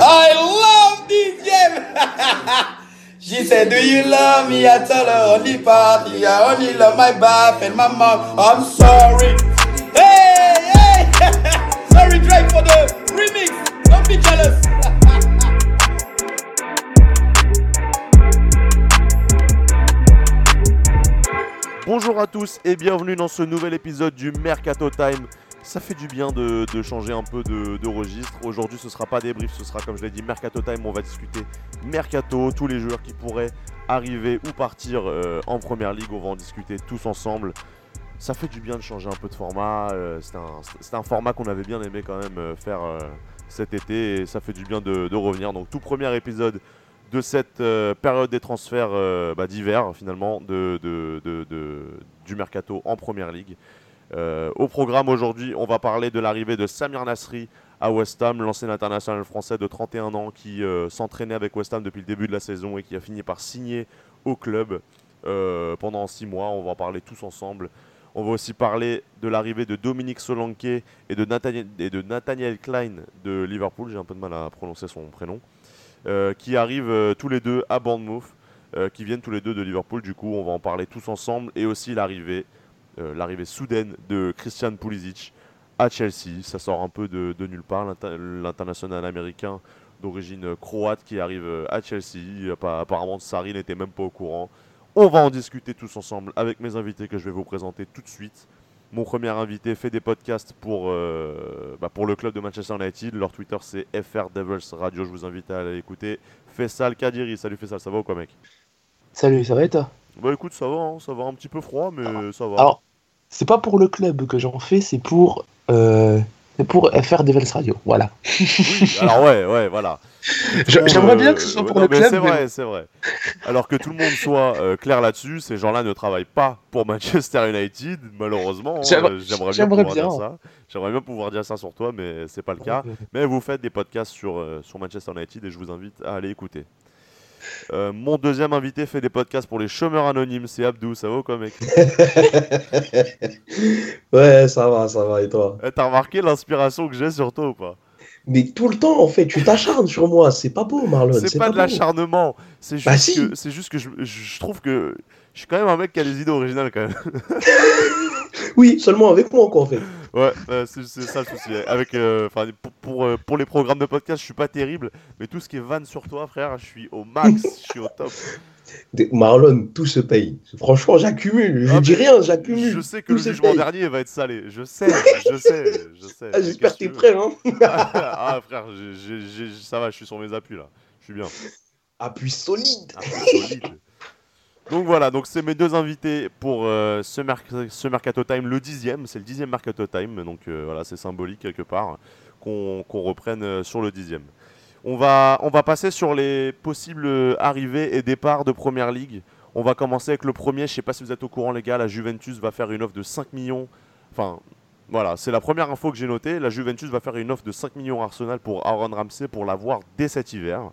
I love this game. she said, Do you love me? I tell her only. I only love my and my mom. I'm sorry. Hey, hey. sorry, Drake, for the remix. Don't be jealous. Bonjour à tous et bienvenue dans ce nouvel épisode du Mercato Time. Ça fait du bien de, changer un peu de, registre. Aujourd'hui, ce sera pas débrief, ce sera comme je l'ai dit Mercato Time. On va discuter Mercato, tous les joueurs qui pourraient arriver ou partir euh, en première ligue. On va en discuter tous ensemble. Ça fait du bien de changer un peu de format. euh, c'est un, format qu'on avait bien aimé quand même euh, faire cet été et ça fait du bien de, revenir. Donc, tout premier épisode de cette période des transferts bah, d'hiver finalement du mercato en première ligue. Euh, au programme aujourd'hui, on va parler de l'arrivée de Samir Nasri à West Ham, l'ancien international français de 31 ans qui euh, s'entraînait avec West Ham depuis le début de la saison et qui a fini par signer au club euh, pendant 6 mois. On va en parler tous ensemble. On va aussi parler de l'arrivée de Dominique Solanke et de Nathaniel, et Nathaniel Klein de Liverpool. J'ai un peu de mal à prononcer son prénom. qui arrivent tous les deux à Bournemouth, qui viennent tous les deux de Liverpool. Du coup, on va en parler tous ensemble. Et aussi l'arrivée, l'arrivée soudaine de Christian Pulisic à Chelsea. Ça sort un peu de, nulle part. L'inter- L'international américain d'origine croate qui arrive euh, à Chelsea. Appa- Apparemment, Sarri n'était même pas au courant. On va en discuter tous ensemble avec mes invités que je vais vous présenter tout de suite. Mon premier invité fait des podcasts pour, euh, bah, pour le club de Manchester United. Leur Twitter c'est FR Devils Radio. Je vous invite à aller écouter. Faisal Kadiri. Salut Faisal, ça va ou quoi mec? Salut, ça va et toi? Bah écoute, ça va, hein, ça va un petit peu froid, mais ça va. Alors, c'est pas pour le club que j'en fais, c'est pour, euh, pour FR Devils Radio. Voilà. Oui, alors ouais, ouais, voilà. J'aimerais bien euh, que ce soit ouais, pour non, le mais club. C'est mais vrai, c'est vrai. Alors que tout le monde soit euh, clair là-dessus, ces gens-là ne travaillent pas pour Manchester United, malheureusement. hein, J'aimerais- euh, bien pouvoir bien. dire ça. J'aimerais bien pouvoir dire ça sur toi, mais c'est pas le cas. Mais vous faites des podcasts sur, euh, sur Manchester United et je vous invite à aller écouter. Euh, mon deuxième invité fait des podcasts pour les chômeurs anonymes, c'est Abdou, ça va quoi mec Ouais, ça va, ça va, et toi? Eh, T'as remarqué l'inspiration que j'ai sur toi ou pas? Mais tout le temps, en fait, tu t'acharnes sur moi, c'est pas beau, Marlon, C'est pas, de beau. l'acharnement, c'est juste, Bah si. que, c'est juste que je, je trouve que je suis quand même un mec qui a des idées originales quand même. Oui, seulement avec moi, quoi, en fait. Ouais, euh, c'est ça le souci. Avec, euh, pour, pour, euh, pour les programmes de podcast, je suis pas terrible, mais tout ce qui est van sur toi, frère, je suis au max, je suis au top. Marlon, tout se paye. Franchement, j'accumule. Je Ah, dis rien, j'accumule. Je sais que Tout le jugement paye. dernier va être salé. Je sais, je sais, je sais. Ah, J'espère que t'es prêt, hein. ah frère, j'ai- j'ai- ça va, je suis sur mes appuis là. Je suis bien. Appui solide. Peu solide. Donc voilà, donc c'est mes deux invités pour euh, ce, merc- ce Mercato Time, le dixième, c'est le dixième Mercato Time, donc euh, voilà, c'est symbolique quelque part qu'on reprenne euh, sur le dixième. On va, on va passer sur les possibles arrivées et départs de Première Ligue. On va commencer avec le premier, je sais pas si vous êtes au courant les gars, la Juventus va faire une offre de 5 millions, enfin voilà, c'est la première info que j'ai notée, la Juventus va faire une offre de 5 millions Arsenal pour Aaron Ramsey pour l'avoir dès cet hiver.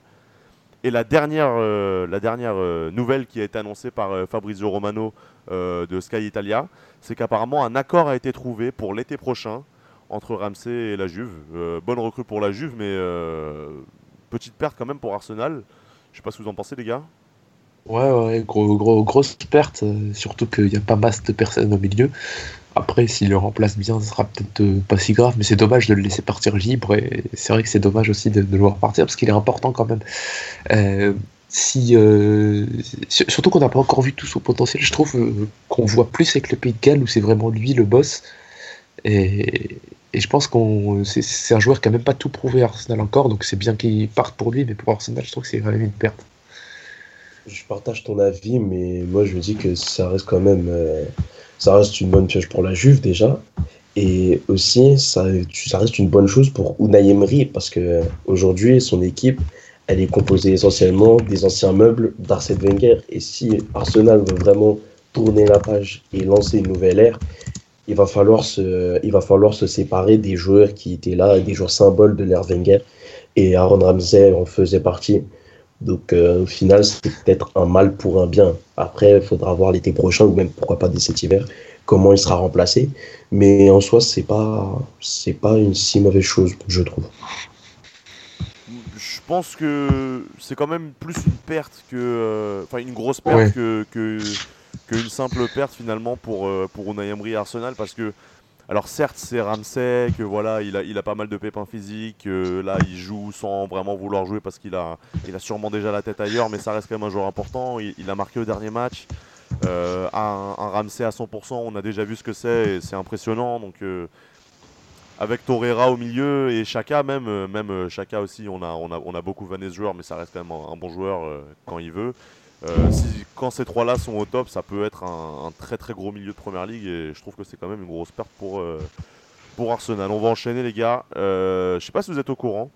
Et la dernière, euh, la dernière euh, nouvelle qui a été annoncée par euh, Fabrizio Romano de Sky Italia, c'est qu'apparemment un accord a été trouvé pour l'été prochain entre Ramsey et la Juve. Bonne recrue pour la Juve, mais petite perte quand même pour Arsenal. Je sais pas ce que vous en pensez les gars. Ouais, ouais, gros, gros, grosse perte, surtout qu'il n'y a pas masse de personnes au milieu. Après, s'il le remplace bien, ce sera peut-être euh, pas si grave, mais c'est dommage de le laisser partir libre. Et c'est vrai que c'est dommage aussi de, le voir partir parce qu'il est important quand même. Euh, euh, sur- surtout qu'on n'a pas encore vu tout son potentiel, je trouve qu'on voit plus avec le Pays de Galles où c'est vraiment lui le boss. Et, je pense qu'on c'est, un joueur qui a même pas tout prouvé à Arsenal encore, donc c'est bien qu'il parte pour lui, mais pour Arsenal, je trouve que c'est quand même une perte. Je partage ton avis, mais moi, je me dis que ça reste quand même. Ça reste une bonne pioche pour la Juve, déjà. Et aussi, ça, reste une bonne chose pour Unai Emery, parce que aujourd'hui, son équipe, elle est composée essentiellement des anciens meubles d'Arsène Wenger. Et si Arsenal veut vraiment tourner la page et lancer une nouvelle ère, il va falloir se, il va falloir se séparer des joueurs qui étaient là, des joueurs symboles de l'ère Wenger. Et Aaron Ramsey en faisait partie. Donc euh, au final, c'est peut-être un mal pour un bien. Après, il faudra voir l'été prochain, ou même pourquoi pas dès cet hiver, comment il sera remplacé. Mais en soi, c'est pas, c'est pas une si mauvaise chose, je trouve. je pense que c'est quand même plus une perte que. euh, Enfin, une grosse perte Ouais. que, que, qu'une simple perte finalement pour, euh, pour Unai Emery Arsenal parce que. Alors certes c'est Ramsey que voilà il a, pas mal de pépins physiques que là il joue sans vraiment vouloir jouer parce qu'il a, sûrement déjà la tête ailleurs mais ça reste quand même un joueur important. Il, a marqué au dernier match. Euh, un, Ramsey à 100% on a déjà vu ce que c'est et c'est impressionnant. Donc euh, avec Torreira au milieu et Chaka même, euh, même euh, Chaka aussi, on a, beaucoup vanné ce joueur, mais ça reste quand même un, bon joueur euh, quand il veut. Euh, quand ces trois-là sont au top, ça peut être un, très très gros milieu de première ligue et je trouve que c'est quand même une grosse perte pour, euh, pour Arsenal. On va enchaîner les gars. Euh, je sais pas si vous êtes au courant.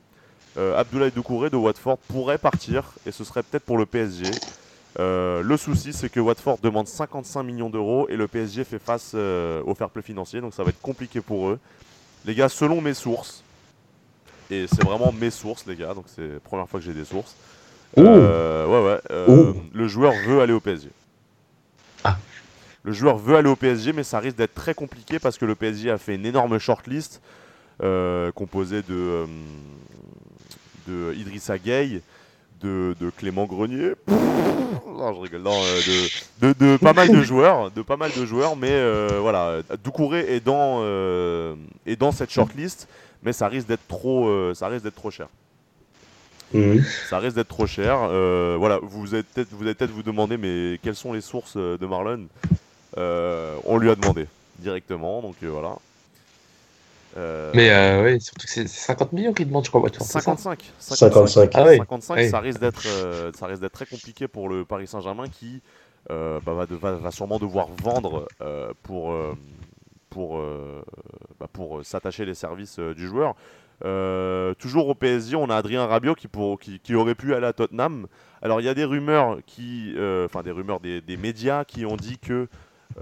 Euh, Abdoulaye Doucouré de Watford pourrait partir et ce serait peut-être pour le PSG. Le souci, c'est que Watford demande 55 millions d'euros et le PSG fait face au fair play financier, donc ça va être compliqué pour eux. Les gars, selon mes sources, et c'est vraiment mes sources, les gars, donc c'est la première fois que j'ai des sources. Euh, ouais, ouais. euh, le joueur veut aller au PSG. Ah. Le joueur veut aller au PSG, mais ça risque d'être très compliqué parce que le PSG a fait une énorme shortlist euh, composée de, de Idrissa Gueye, de, de Clément Grenier. Non, je rigole. Non, de, de, de pas mal de joueurs, de pas mal de joueurs, mais voilà, Doucouré est dans, est dans cette shortlist, mais ça risque d'être trop, ça risque d'être trop cher. Mhm. Ça risque d'être trop cher. Euh, voilà, vous êtes peut-être vous allez peut-être vous demander, mais quelles sont les sources euh, de Marlon? Euh, On lui a demandé directement, donc euh, voilà. Euh, Mais euh, ouais, surtout que c'est c'est 50 millions qu'ils demandent, je crois, Watford. c'est ça 55. 55. Ah ouais. 55, Ouais. ça risque d'être euh, ça risque d'être très compliqué pour le Paris Saint-Germain qui euh, bah, va, de- va- va sûrement devoir vendre euh, pour euh, pour euh, bah, pour s'attacher les services euh, du joueur. Euh, toujours au PSG, on a Adrien Rabiot qui, pour, qui, qui aurait pu aller à Tottenham. Alors il y a des rumeurs qui, euh, enfin des rumeurs des, des médias qui ont dit que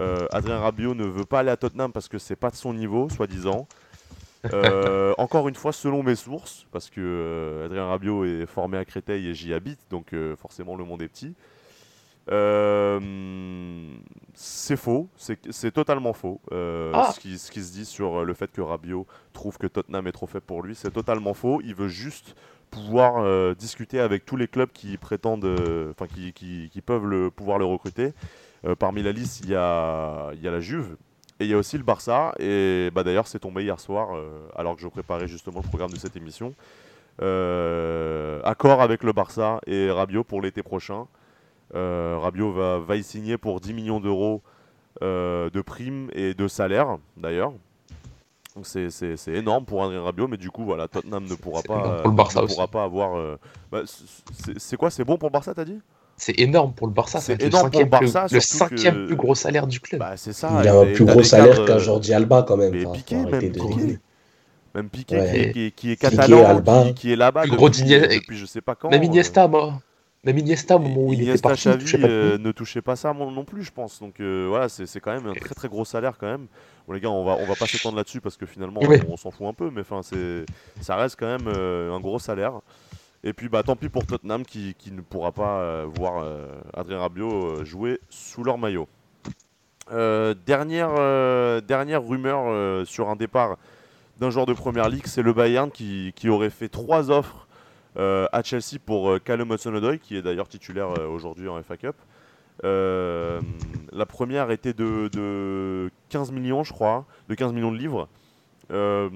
euh, Adrien Rabiot ne veut pas aller à Tottenham parce que c'est pas de son niveau, soi-disant. Euh, encore une fois, selon mes sources, parce que Adrien Rabiot est formé à Créteil et j'y habite, donc forcément le monde est petit. Euh, c'est faux, c'est totalement faux. Euh, Ah. ce, qui, ce qui se dit sur euh, le fait que Rabiot trouve que Tottenham est trop faible pour lui, c'est totalement faux. Il veut juste pouvoir euh, discuter avec tous les clubs qui prétendent, enfin qui, qui- qui peuvent le, pouvoir le recruter. Parmi la liste, il y a, il y a la Juve, et il y a aussi le Barça, et bah, d'ailleurs c'est tombé hier soir, alors que je préparais justement le programme de cette émission. Accord avec le Barça et Rabiot pour l'été prochain. Euh, Rabiot va, va y signer pour 10 millions d'euros euh, de primes et de salaire d'ailleurs. Donc c'est- énorme pour Adrien Rabiot, mais du coup voilà, Tottenham ne pourra pas, énorme pour le Barça ne pourra pas avoir. euh, bah, c'est- quoi C'est bon pour le Barça, t'as dit? C'est énorme pour le Barça. C'est C'est le énorme pour le cinquième, plus, Barça, le surtout cinquième que- plus gros salaire du club. Bah c'est ça. Il et a un plus gros salaire qu'un euh, Jordi Alba quand même. mais Enfin, Piqué, même Piqué. Même Piqué Ouais. qui, est, qui est- qui est Piqué, catalan, Alba. qui, qui est là-bas Plus depuis, depuis je sais pas quand. Même euh, Iniesta, moi. Même Iniesta, au moment où il était parti, il Xavi, touchait pas de euh, ne touchait pas ça non plus, je pense. Donc euh, voilà, c'est quand même un très très gros salaire quand même. Bon les gars, on va on va pas s'étendre là-dessus parce que finalement on, on s'en fout un peu, mais enfin c'est ça reste quand même euh, un gros salaire. Et puis bah tant pis pour Tottenham qui, qui ne pourra pas euh, voir Adrien Rabiot jouer sous leur maillot. Dernière, dernière rumeur sur un départ d'un joueur de première ligue, c'est le Bayern qui, qui aurait fait trois offres à Chelsea pour euh, Callum Hudson-Odoi, qui est d'ailleurs titulaire euh, aujourd'hui en FA Cup. Euh, la première était de, de 15 millions, je crois, de 15 millions de livres. Euh,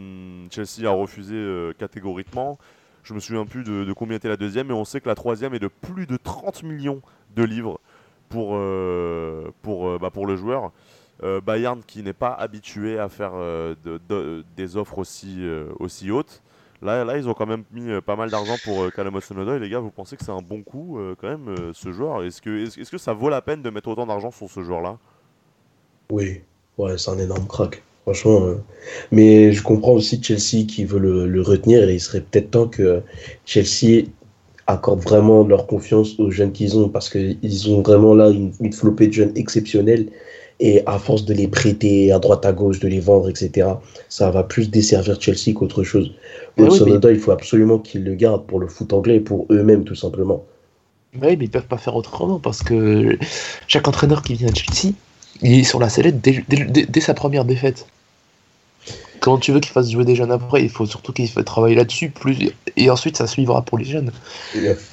Chelsea a refusé euh, catégoriquement. Je me souviens plus de, combien était la deuxième, mais on sait que la troisième est de plus de 30 millions de livres pour, euh, euh, bah, pour le joueur. Euh, Bayern qui n'est pas habitué à faire euh, de- de- des offres aussi, euh, aussi hautes. Là, là, ils ont quand même mis euh, pas mal d'argent pour euh, Callum Hudson-Odoi. Les gars, vous pensez que c'est un bon coup euh, quand même ce joueur? Est-ce que, est-ce, est-ce que ça vaut la peine de mettre autant d'argent sur ce joueur-là? Oui, ouais, c'est un énorme crack. Franchement. Mais je comprends aussi Chelsea qui veut le, le retenir et il serait peut-être temps que Chelsea accorde vraiment leur confiance aux jeunes qu'ils ont parce qu'ils ont vraiment là une, une flopée de jeunes exceptionnels et à force de les prêter à droite à gauche, de les vendre, etc., ça va plus desservir Chelsea qu'autre chose. Oui, Hudson-Odoi, il faut absolument qu'ils le gardent pour le foot anglais et pour eux-mêmes tout simplement. Oui, mais ils peuvent pas faire autrement parce que chaque entraîneur qui vient à Chelsea, il est sur la sellette dès, dès- dès- dès sa première défaite. Quand tu veux qu'il fasse jouer des jeunes après, il faut surtout qu'il fasse travailler là-dessus, plus et ensuite ça suivra pour les jeunes.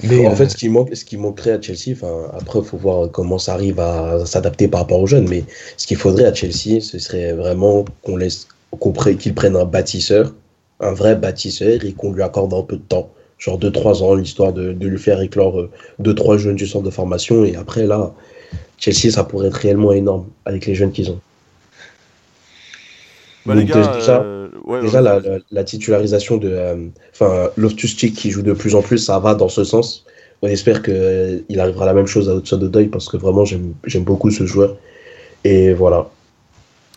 Mais en euh, fait, ce qui manque, ce qui manquerait à Chelsea, enfin après, il faut voir comment ça arrive à s'adapter par rapport aux jeunes. Mais ce qu'il faudrait à Chelsea, ce serait vraiment qu'on laisse, qu'on qu'il prenne un bâtisseur, un vrai bâtisseur, et qu'on lui accorde un peu de temps, genre 2-3 ans, l'histoire de, de, lui faire éclore 2-3 jeunes du centre de formation, et après là, Chelsea, ça pourrait être réellement énorme avec les jeunes qu'ils ont. Bah, les gars, déjà, euh, déjà la, la, titularisation de euh, enfin Loftus Cheek qui joue de plus en plus, ça va dans ce sens. On espère qu'il euh, arrivera la même chose à Hudson Deuil parce que vraiment j'aime beaucoup ce joueur. Et voilà.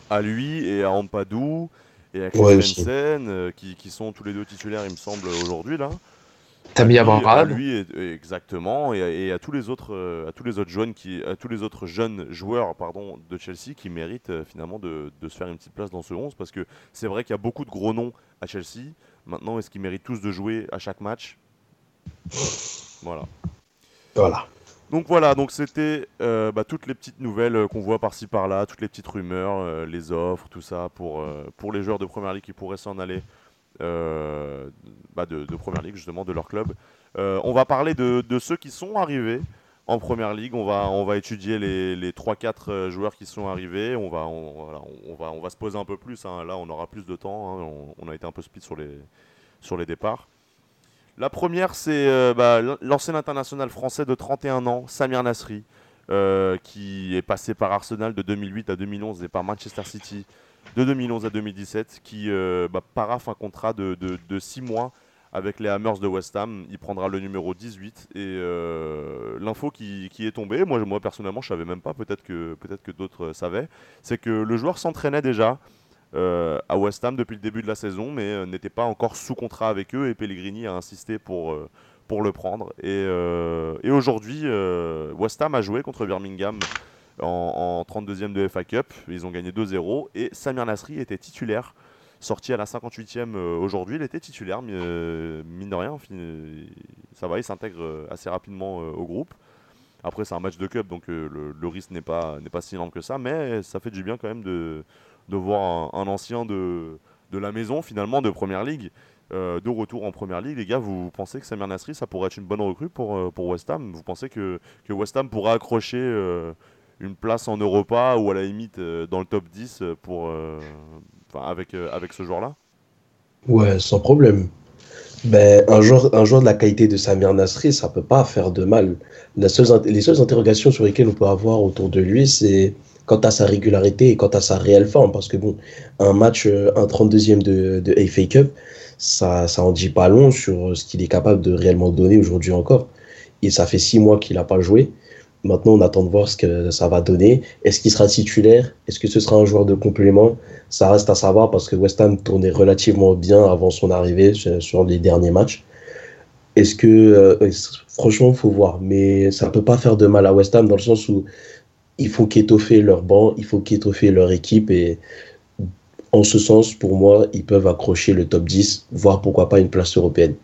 À lui et à Ampadou et à Christensen qui, qui, sont tous les deux titulaires, il me semble, aujourd'hui là. T'as mis à lui exactement et, à tous les autres euh, à tous les autres jeunes qui à tous les autres jeunes joueurs pardon de Chelsea qui méritent euh, finalement de, de, se faire une petite place dans ce 11 parce que c'est vrai qu'il y a beaucoup de gros noms à Chelsea. Maintenant, est-ce qu'ils méritent tous de jouer à chaque match? Voilà. Voilà. Donc voilà, donc c'était euh, bah, toutes les petites nouvelles qu'on voit par-ci par-là, toutes les petites rumeurs, les offres, tout ça pour, pour les joueurs de première ligue qui pourraient s'en aller bah, de, Première Ligue, justement, de leur club. Euh, on va parler de, ceux qui sont arrivés en Première Ligue. On va, on va étudier les, les 3-4 euh, joueurs qui sont arrivés. On va, on, va, on va se poser un peu plus. Hein. Là, on aura plus de temps. Hein. On, a été un peu speed sur les, sur les départs. La première, c'est bah, l'ancien international français de 31 ans, Samir Nasri, qui est passé par Arsenal de 2008 à 2011 et par Manchester City de 2011 à 2017 qui euh, bah, un contrat de, 6 mois avec les Hammers de West Ham. Il prendra le numéro 18 et euh, l'info qui, est tombée, moi, moi personnellement je savais même pas, peut-être que, d'autres savaient, c'est que le joueur s'entraînait déjà euh, à West Ham depuis le début de la saison mais n'était pas encore sous contrat avec eux et Pellegrini a insisté pour, le prendre. Et aujourd'hui, West Ham a joué contre Birmingham en, 32e de FA Cup. Ils ont gagné 2-0 et Samir Nasri était titulaire. Sorti à la 58e euh, aujourd'hui, il était titulaire, mais euh, mine de rien, ça va, il s'intègre euh, assez rapidement au groupe. Après, c'est un match de cup, donc le, risque n'est pas, si énorme que ça, mais ça fait du bien quand même de, voir un, ancien de, la maison, finalement, de Première Ligue, de retour en Première Ligue. Les gars, vous pensez que Samir Nasri, ça pourrait être une bonne recrue pour, West Ham? Vous pensez que, que West Ham pourra accrocher une place en Europa ou à la limite euh, dans le top 10 euh, pour, euh, avec, avec ce joueur-là? Ouais, sans problème. Ben, un, joueur, un joueur de la qualité de Samir Nasri, ça peut pas faire de mal. La seule, les seules interrogations sur lesquelles on peut avoir autour de lui, c'est quant à sa régularité et quant à sa réelle forme. Parce que bon, un match, un 32e de, de FA Cup, ça, ça en dit pas long sur ce qu'il est capable de réellement donner aujourd'hui encore. Et ça fait six mois qu'il n'a pas joué. Maintenant, on attend de voir ce que ça va donner. Est-ce qu'il sera titulaire? Est-ce que ce sera un joueur de complément? Ça reste à savoir parce que West Ham tournait relativement bien avant son arrivée sur les derniers matchs. Est-ce que, euh, franchement, il faut voir. Mais ça ne peut pas faire de mal à West Ham dans le sens où il faut qu'étoffer leur banc, il faut qu'étoffer leur équipe. Et en ce sens, pour moi, ils peuvent accrocher le top 10, voire pourquoi pas une place européenne.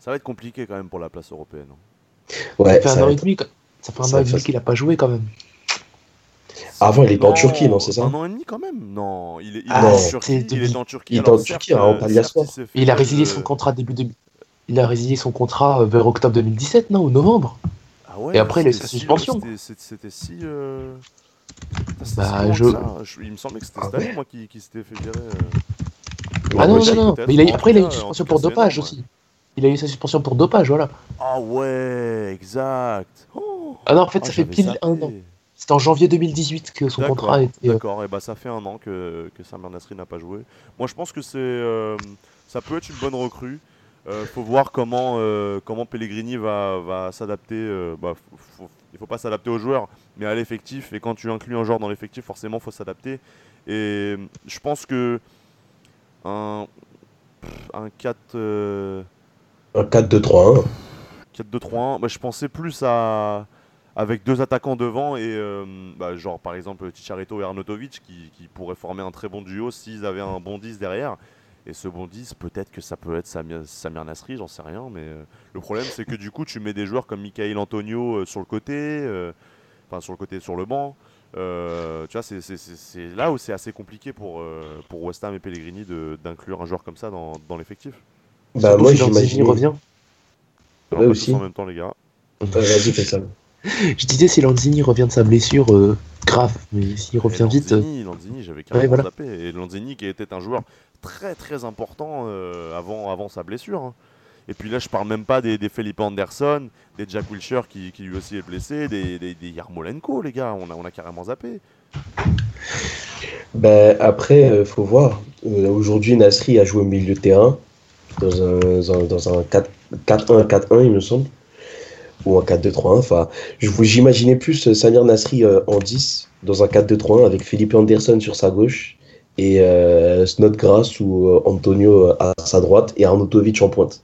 Ça va être compliqué quand même pour la place européenne. Ouais, ça fait un an et demi, ça fait un an et demi qu'il a pas joué quand même. Avant, il était en Turquie, non, c'est ça Un an et demi quand même Non, il est, ah, en Turquie. Il est en Turquie. Il est en Turquie, en Il a résilié son contrat début de... Il a résilié son contrat euh, vers octobre 2017, non Ou novembre ah ouais, Et après, il a eu sa suspension. C'était si. Euh... Bah, je... Il me semblait que c'était ah cette année, moi, qui, qui s'était fait virer. Euh... Ah non, non, non. Mais il a... après, il a eu une suspension pour dopage aussi. Il a eu sa suspension pour dopage, voilà. Ah ouais, exact. Oh ah non, en fait, ah, ça fait pile un an. C'était en janvier 2018 que son contrat a été. Euh, D'accord, et bah ça fait un an que, que Samir Nasri n'a pas joué. Moi je pense que c'est euh, ça peut être une bonne recrue. Euh, faut voir comment, euh, comment Pellegrini va, va s'adapter. Bah, il faut pas s'adapter aux joueurs, mais à l'effectif. Et quand tu inclus un joueur dans l'effectif, forcément, faut s'adapter. Et je pense que un, un 4. Un 4-2-3-1. 4-2-3-1. Bah, je pensais plus à. Avec deux attaquants devant et euh, bah, genre par exemple Ticharito et Arnautovic qui, pourraient former un très bon duo s'ils avaient un bon 10 derrière. Et ce bon 10, peut-être que ça peut être Samir, Samir Nasri, j'en sais rien. Mais euh, le problème, c'est que du coup, tu mets des joueurs comme Michael Antonio euh, sur le côté, enfin sur le côté, sur le banc. Tu vois, c'est- là où c'est assez compliqué pour, pour West Ham et Pellegrini d'inclure un joueur comme ça dans, dans l'effectif. Bah, moi, j'imaginais. revient. Alors, Ouais, aussi. en même temps, les gars. Euh, Vas-y, fais ça. Je disais si Lanzini revient de sa blessure, euh, grave, mais s'il revient Et vite, euh, Lanzini, Lanzini, j'avais carrément Ouais, voilà. zappé. Et Lanzini qui était un joueur très très important euh, avant, avant sa blessure. hein. Et puis là, je parle même pas des, des Felipe Anderson, des Jack Wilshere qui, qui lui aussi est blessé, des, des, des Yarmolenko, les gars. On a, on a carrément zappé. Ben, après, euh, faut voir. Euh, Aujourd'hui, Nasri a joué au milieu de terrain dans un, dans, dans un 4 4-1-4-1, il me semble. Ou un 4-2-3-1. Enfin, j'imaginais plus euh, Samir Nasri euh, en 10 dans un 4-2-3-1 avec Philippe Anderson sur sa gauche et euh, Snodgrass ou euh, Antonio à sa droite et Arnautovic en pointe.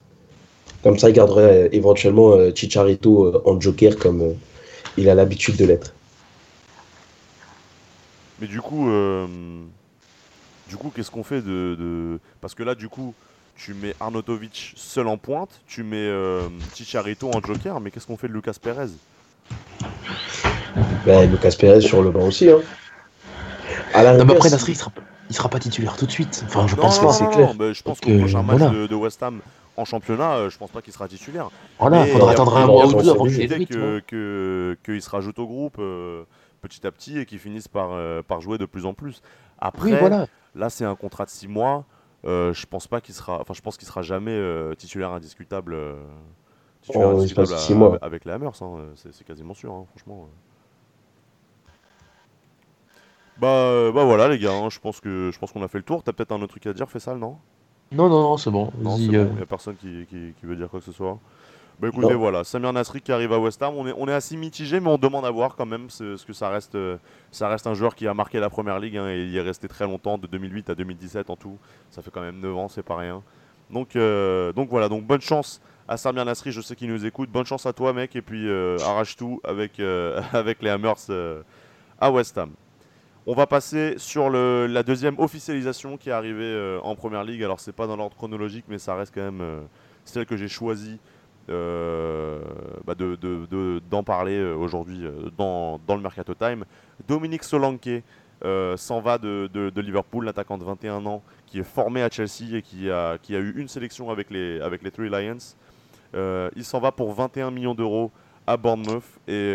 Comme ça, il garderait éventuellement Chicharito en joker comme il a l'habitude de l'être. Mais du coup, du coup, qu'est-ce qu'on fait de- Parce que là, du coup, tu mets Arnautovic seul en pointe, tu mets euh, Chicharito en joker, mais qu'est-ce qu'on fait de Lucas Perez Ben, Lucas Perez sur le banc aussi. Hein. À la non, mais après Nasri il sera, il sera pas titulaire tout de suite. Enfin, je Non, pense non, pas. c'est clair. non, je pense qu'au prochain match voilà. de, de West Ham en championnat, euh, je pense pas qu'il sera titulaire. Voilà, faudra il y a- attendre un mois ou deux avant qu'il que, que, qu'il se rajoute au groupe euh, petit à petit et qu'il finisse par, euh, par jouer de plus en plus. Après, Oui, voilà. là, c'est un contrat de 6 mois. Euh, je pense pas qu'il sera, enfin, je pense qu'il sera jamais euh, titulaire indiscutable, euh, titulaire Oh, indiscutable à- mois. avec les Hammers. hein, c'est, quasiment sûr, hein, franchement. Bah, euh, bah voilà les gars, hein, je pense que je pense qu'on a fait le tour. T'as peut-être un autre truc à dire, fais ça, non? Non, non, non, c'est bon. non, c'est euh, bon, il n'y a personne qui, qui- qui veut dire quoi que ce soit. Bah écoutez, Non. voilà, Samir Nasri qui arrive à West Ham, on est, on est assez mitigé, mais on demande à voir quand même, ce- parce que ça reste, euh, ça reste un joueur qui a marqué la première ligue, hein, et il y est resté très longtemps, de 2008 à 2017 en tout. Ça fait quand même 9 ans, c'est pas rien. Donc, euh, donc voilà, donc bonne chance à Samir Nasri, je sais qu'il nous écoute. Bonne chance à toi, mec, et puis euh, arrache tout avec, euh, avec les Hammers à West Ham. On va passer sur le- la deuxième officialisation qui est arrivée en première ligue. Alors, c'est pas dans l'ordre chronologique, mais ça reste quand même celle que j'ai choisi euh, bah, de- de- de- d'en parler euh, aujourd'hui euh, dans, dans le Mercato Time. Dominique Solanke euh, s'en va de, Liverpool, l'attaquant de 21 ans qui est formé à Chelsea et qui a, qui a eu une sélection avec les, avec les Three Lions. Il s'en va pour 21 millions d'euros à Bournemouth et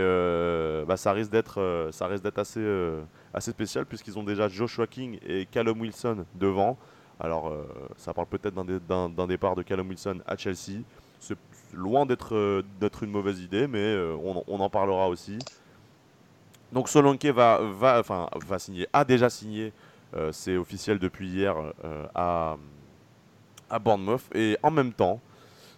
bah, ça risque d'être assez, assez spécial puisqu'ils ont déjà Joshua King et Callum Wilson devant. Alors ça parle peut-être d'un départ de Callum Wilson à Chelsea. Loin d'être euh, d'être une mauvaise idée, mais euh, on, on en parlera aussi. Donc Solanke va, va, enfin, va signer, a déjà signé, euh, c'est officiel depuis hier, euh, à, à Bournemouth. Et en même temps,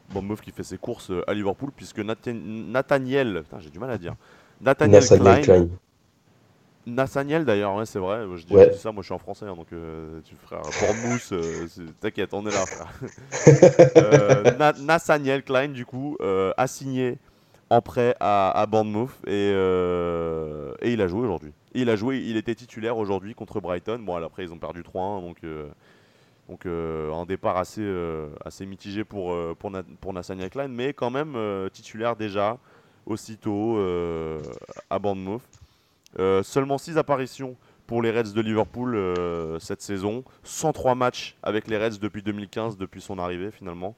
Bournemouth qui fait ses courses euh, à Liverpool, puisque Nathan- Nathaniel, j'ai du mal à dire, Nathaniel Nathaniel Klein, Klein. Nathaniel d'ailleurs, ouais, c'est vrai, je dis, Ouais. je dis ça, moi je suis en français, hein, donc euh, tu frère, Bournemouth, euh, c'est- t'inquiète, on est là frère. Euh, Na- Nathaniel Klein du coup euh, a signé en prêt à, à Bournemouth et, euh, et il a joué aujourd'hui. Il a joué, il était titulaire aujourd'hui contre Brighton. Bon, après ils ont perdu 3-1, donc, euh, donc euh, un départ assez, euh, assez mitigé pour, euh, pour, Na- pour Nathaniel Klein, mais quand même euh, titulaire déjà aussitôt euh, à Bournemouth. Euh, seulement 6 apparitions pour les Reds de Liverpool euh, cette saison. 103 matchs avec les Reds depuis 2015, depuis son arrivée finalement.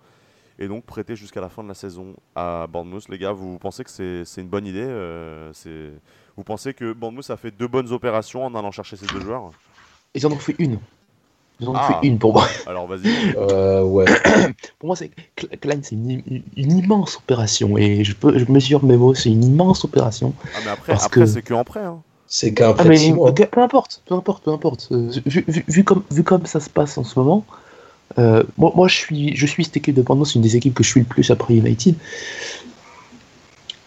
Et donc prêté jusqu'à la fin de la saison à Bournemouth. Les gars, vous pensez que c'est une bonne idée euh, Vous pensez que Bournemouth a fait deux bonnes opérations en allant chercher ces deux joueurs? Ils en ont fait une. Ils en ont Ah. fait une pour moi. Alors vas-y. Euh, ouais. Pour moi, c'est Klein, c'est une, immense opération. Et je, peux, je mesure mes mots, c'est une immense opération. Ah, mais après, Parce après que- c'est que en prêt. hein. C'est qu'un Ah, prêt de mais six mois. ok, peu importe, peu importe, peu importe. Euh, vu, vu- vu comme, vu comme ça se passe en ce moment, euh, moi, moi je, suis, je suis cette équipe de Bournemouth, c'est une des équipes que je suis le plus après United.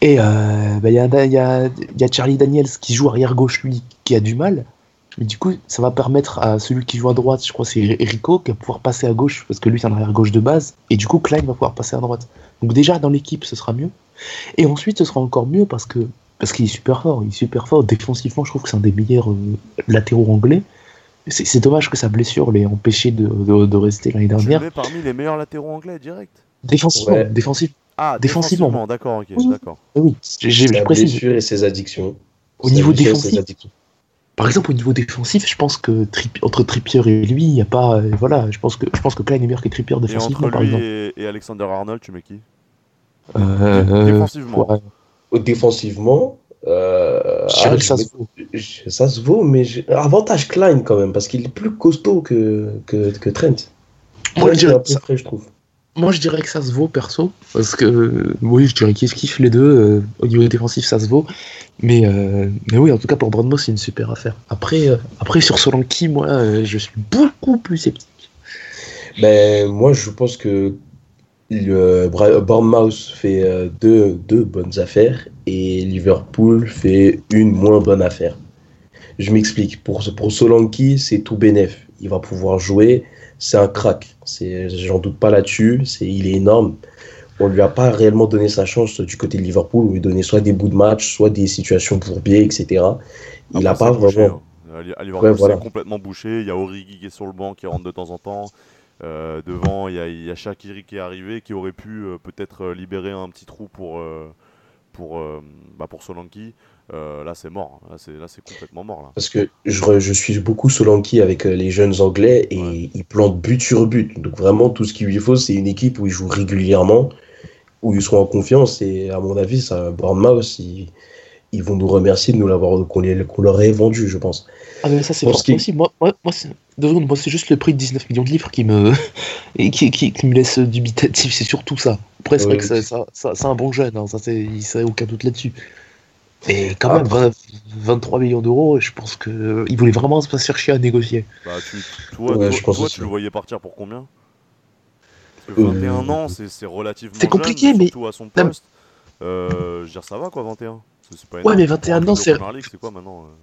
Et euh, bah, il y, a, il y, a, il y a Charlie Daniels qui joue arrière gauche, lui, qui a du mal. Mais du coup, ça va permettre à celui qui joue à droite, je crois que c'est Rico, qui va pouvoir passer à gauche, parce que lui, c'est un arrière gauche de base. Et du coup, Klein va pouvoir passer à droite. Donc déjà, dans l'équipe, ce sera mieux. Et ensuite, ce sera encore mieux parce que parce qu'il est super fort. Il est super fort. Défensivement, je trouve que c'est un des meilleurs euh, latéraux anglais. C'est c'est dommage que sa blessure l'ait empêché de, de- de rester l'année dernière. mets parmi les meilleurs latéraux anglais direct? Défensivement, Ouais. défensif. Ah, Défensivement. défensivement, d'accord, ok, Oui. d'accord. Oui, j'ai- j'ai- Sa je précise. blessure et ses addictions. Au niveau défensif, addictions. Par exemple, au niveau défensif, je pense que Tripp- entre Trippier et lui, il n'y a pas. euh, voilà, je pense que je pense que Klein est meilleur que Trippier Et défensivement, entre par exemple. et, et Alexander Arnold, tu mets qui? Euh, Défensivement. ouais, Défensivement, euh, ah, ça je se vaut. Je- Ça se vaut, mais avantage Klein quand même, parce qu'il est plus costaud que, que, que Trent. Moi, Trent je est dirais un que peu ça- frais, je trouve. Moi, je dirais que ça se vaut perso, parce que oui, je dirais qu'ils kiffent les deux. euh, au niveau défensif, ça se vaut, mais euh, mais oui, en tout cas pour Brandmo, c'est une super affaire. Après, euh, après sur Solanki, moi, je suis beaucoup plus sceptique. Ben, moi, je pense que Bournemouth fait deux, deux bonnes affaires et Liverpool fait une moins bonne affaire. Je m'explique. Pour, pour Solanki, c'est tout bénef. Il va pouvoir jouer. C'est un crack. J'en doute pas là-dessus. Il est énorme. On lui a pas réellement donné sa chance du côté de Liverpool. On lui donnait soit des bouts de match, soit des situations pour biais, etc. Il Après, a pas bouché, vraiment. hein. À Li- À Liverpool, Ouais, voilà. c'est complètement bouché. Il y a Origi qui est sur le banc, qui rentre de temps en temps. Euh, devant, il y a, il y a Shaqiri qui est arrivé, qui aurait pu euh, peut-être euh, libérer un petit trou pour, euh, pour, bah, pour Solanki. Euh, là, c'est mort. Là, c'est là, c'est complètement mort. Là. Parce que je, je suis beaucoup Solanki avec euh, les jeunes anglais et Ouais. il plante but sur but. Donc vraiment, tout ce qu'il lui faut, c'est une équipe où il joue régulièrement, où ils sont en confiance. Et à mon avis, ça, Bournemouth, ils, ils vont nous remercier de nous l'avoir, qu'on leur ait vendu, je pense. Ah mais ça c'est Pour fort ce qui- possible. Moi, moi, moi, c'est deux secondes, moi, c'est juste le prix de 19 millions de livres qui me et qui, qui, qui me laisse dubitatif. C'est surtout ça. Après c'est Ouais, vrai que ça, ça, ça- c'est un bon jeune. hein, ça c'est il aucun doute là-dessus. Mais quand même, Après- 20 23 millions d'euros, je pense que euh, il voulait vraiment se chercher à négocier. Bah, tu, toi, Ouais, toi- je pense toi, aussi. tu le voyais partir pour combien? Parce que Euh, 21 ans, c'est c'est relativement C'est compliqué, jeune, mais- surtout à son poste. Euh, je veux dire, ça va quoi, 21 C'est- c'est pas Ouais, mais Pour un 21 club ans, c'est- Premier League, c'est quoi maintenant euh?